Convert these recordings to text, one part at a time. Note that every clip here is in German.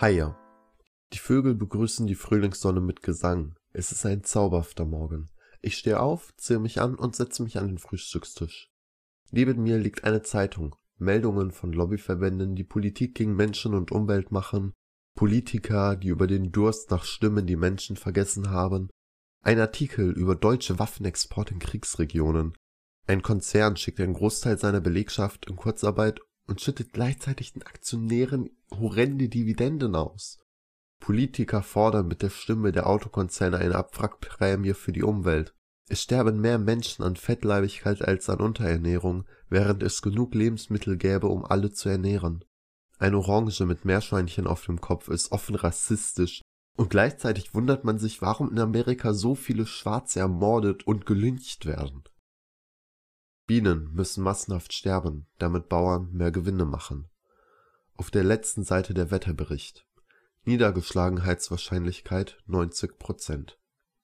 Haie. Die Vögel begrüßen die Frühlingssonne mit Gesang. Es ist ein zauberhafter Morgen. Ich stehe auf, ziehe mich an und setze mich an den Frühstückstisch. Neben mir liegt eine Zeitung. Meldungen von Lobbyverbänden, die Politik gegen Menschen und Umwelt machen, Politiker, die über den Durst nach Stimmen die Menschen vergessen haben, ein Artikel über deutsche Waffenexport in Kriegsregionen. Ein Konzern schickt einen Großteil seiner Belegschaft in Kurzarbeit und schüttet gleichzeitig den Aktionären horrende Dividenden aus. Politiker fordern mit der Stimme der Autokonzerne eine Abwrackprämie für die Umwelt. Es sterben mehr Menschen an Fettleibigkeit als an Unterernährung, während es genug Lebensmittel gäbe, um alle zu ernähren. Eine Orange mit Meerschweinchen auf dem Kopf ist offen rassistisch, und gleichzeitig wundert man sich, warum in Amerika so viele Schwarze ermordet und gelyncht werden. Bienen müssen massenhaft sterben, damit Bauern mehr Gewinne machen. Auf der letzten Seite der Wetterbericht. Niedergeschlagenheitswahrscheinlichkeit 90 Prozent.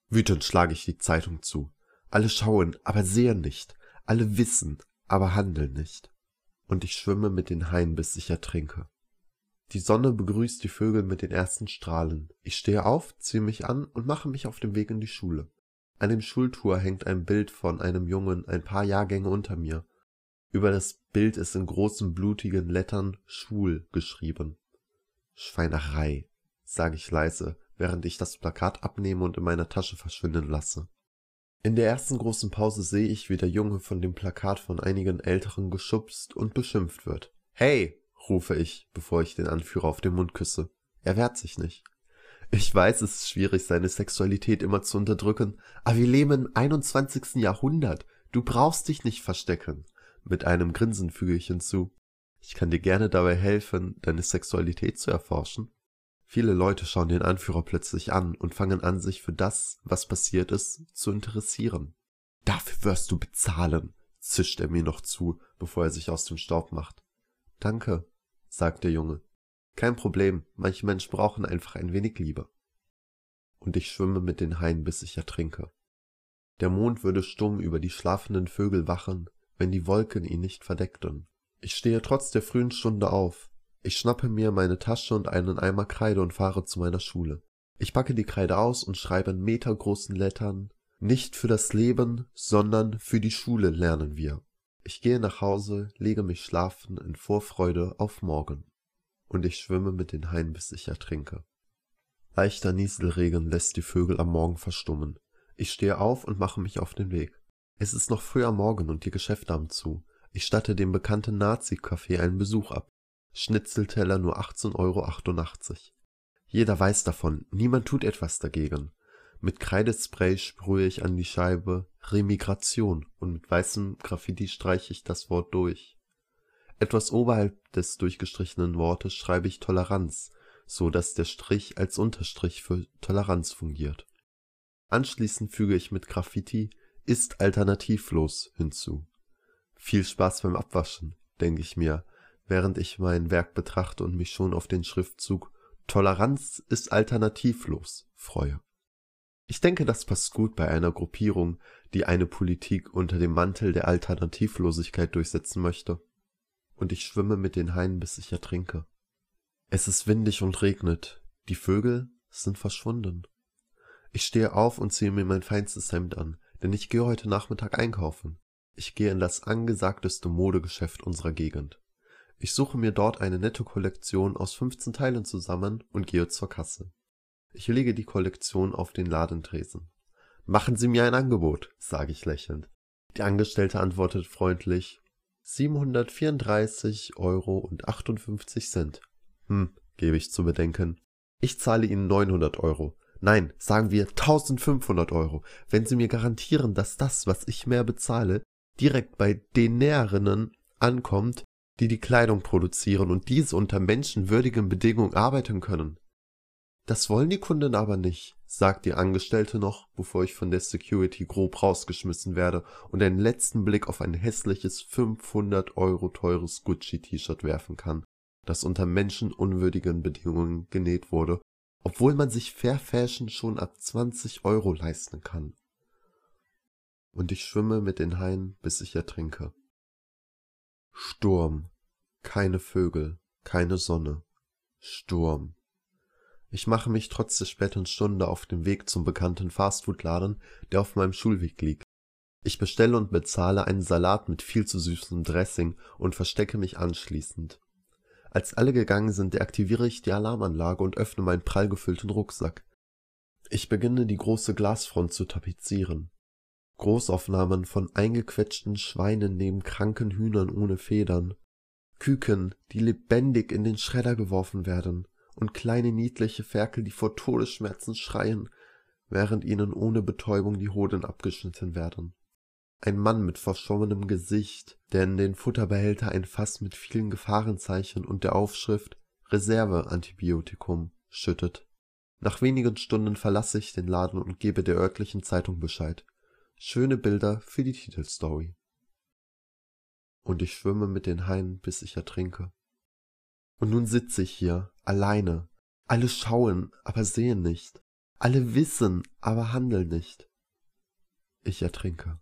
Wütend schlage ich die Zeitung zu. Alle schauen, aber sehen nicht. Alle wissen, aber handeln nicht. Und ich schwimme mit den Haien, bis ich ertrinke. Die Sonne begrüßt die Vögel mit den ersten Strahlen. Ich stehe auf, ziehe mich an und mache mich auf den Weg in die Schule. An dem Schultor hängt ein Bild von einem Jungen ein paar Jahrgänge unter mir. Über das Bild ist in großen blutigen Lettern schwul geschrieben. Schweinerei, sage ich leise, während ich das Plakat abnehme und in meiner Tasche verschwinden lasse. In der ersten großen Pause sehe ich, wie der Junge von dem Plakat von einigen Älteren geschubst und beschimpft wird. Hey, rufe ich, bevor ich den Anführer auf den Mund küsse. Er wehrt sich nicht. Ich weiß, es ist schwierig, seine Sexualität immer zu unterdrücken, aber wir leben im 21. Jahrhundert. Du brauchst dich nicht verstecken. Mit einem Grinsen füge ich hinzu. Ich kann dir gerne dabei helfen, deine Sexualität zu erforschen. Viele Leute schauen den Anführer plötzlich an und fangen an, sich für das, was passiert ist, zu interessieren. Dafür wirst du bezahlen, zischt er mir noch zu, bevor er sich aus dem Staub macht. Danke, sagt der Junge. Kein Problem, manche Menschen brauchen einfach ein wenig Liebe. Und ich schwimme mit den Haien, bis ich ertrinke. Der Mond würde stumm über die schlafenden Vögel wachen, wenn die Wolken ihn nicht verdeckten. Ich stehe trotz der frühen Stunde auf. Ich schnappe mir meine Tasche und einen Eimer Kreide und fahre zu meiner Schule. Ich packe die Kreide aus und schreibe in metergroßen Lettern Nicht für das Leben, sondern für die Schule lernen wir. Ich gehe nach Hause, lege mich schlafen in Vorfreude auf morgen. Und ich schwimme mit den Haien, bis ich ertrinke. Leichter Nieselregen lässt die Vögel am Morgen verstummen. Ich stehe auf und mache mich auf den Weg. Es ist noch früh am Morgen und die Geschäfte haben zu. Ich statte dem bekannten Nazi-Café einen Besuch ab. Schnitzelteller nur 18,88 Euro. Jeder weiß davon, niemand tut etwas dagegen. Mit Kreidespray sprühe ich an die Scheibe Remigration und mit weißem Graffiti streiche ich das Wort durch. Etwas oberhalb des durchgestrichenen Wortes schreibe ich Toleranz, so dass der Strich als Unterstrich für Toleranz fungiert. Anschließend füge ich mit Graffiti ist alternativlos hinzu. Viel Spaß beim Abwaschen, denke ich mir, während ich mein Werk betrachte und mich schon auf den Schriftzug Toleranz ist alternativlos freue. Ich denke, das passt gut bei einer Gruppierung, die eine Politik unter dem Mantel der Alternativlosigkeit durchsetzen möchte. Und ich schwimme mit den Haien, bis ich ertrinke. Es ist windig und regnet. Die Vögel sind verschwunden. Ich stehe auf und ziehe mir mein feinstes Hemd an, denn ich gehe heute Nachmittag einkaufen. Ich gehe in das angesagteste Modegeschäft unserer Gegend. Ich suche mir dort eine nette Kollektion aus 15 Teilen zusammen und gehe zur Kasse. Ich lege die Kollektion auf den Ladentresen. Machen Sie mir ein Angebot, sage ich lächelnd. Die Angestellte antwortet freundlich 734 Euro und 58 Cent. Hm, gebe ich zu bedenken. Ich zahle Ihnen 900 Euro. Nein, sagen wir 1500 Euro, wenn Sie mir garantieren, dass das, was ich mehr bezahle, direkt bei den Näherinnen ankommt, die die Kleidung produzieren und diese unter menschenwürdigen Bedingungen arbeiten können. Das wollen die Kunden aber nicht, sagt die Angestellte noch, bevor ich von der Security grob rausgeschmissen werde und einen letzten Blick auf ein hässliches 500 Euro teures Gucci-T-Shirt werfen kann, das unter menschenunwürdigen Bedingungen genäht wurde, obwohl man sich Fair Fashion schon ab 20 Euro leisten kann. Und ich schwimme mit den Haien, bis ich ertrinke. Sturm. Keine Vögel, keine Sonne. Sturm. Ich mache mich trotz der späten Stunde auf den Weg zum bekannten Fastfood-Laden, der auf meinem Schulweg liegt. Ich bestelle und bezahle einen Salat mit viel zu süßem Dressing und verstecke mich anschließend. Als alle gegangen sind, deaktiviere ich die Alarmanlage und öffne meinen prall gefüllten Rucksack. Ich beginne die große Glasfront zu tapezieren. Großaufnahmen von eingequetschten Schweinen neben kranken Hühnern ohne Federn, Küken, die lebendig in den Schredder geworfen werden, und kleine niedliche Ferkel, die vor Todesschmerzen schreien, während ihnen ohne Betäubung die Hoden abgeschnitten werden. Ein Mann mit verschwommenem Gesicht, der in den Futterbehälter ein Fass mit vielen Gefahrenzeichen und der Aufschrift Reserve-Antibiotikum schüttet. Nach wenigen Stunden verlasse ich den Laden und gebe der örtlichen Zeitung Bescheid. Schöne Bilder für die Titelstory. Und ich schwimme mit den Haien, bis ich ertrinke. Und nun sitze ich hier, alleine. Alle schauen, aber sehen nicht. Alle wissen, aber handeln nicht. Ich ertrinke.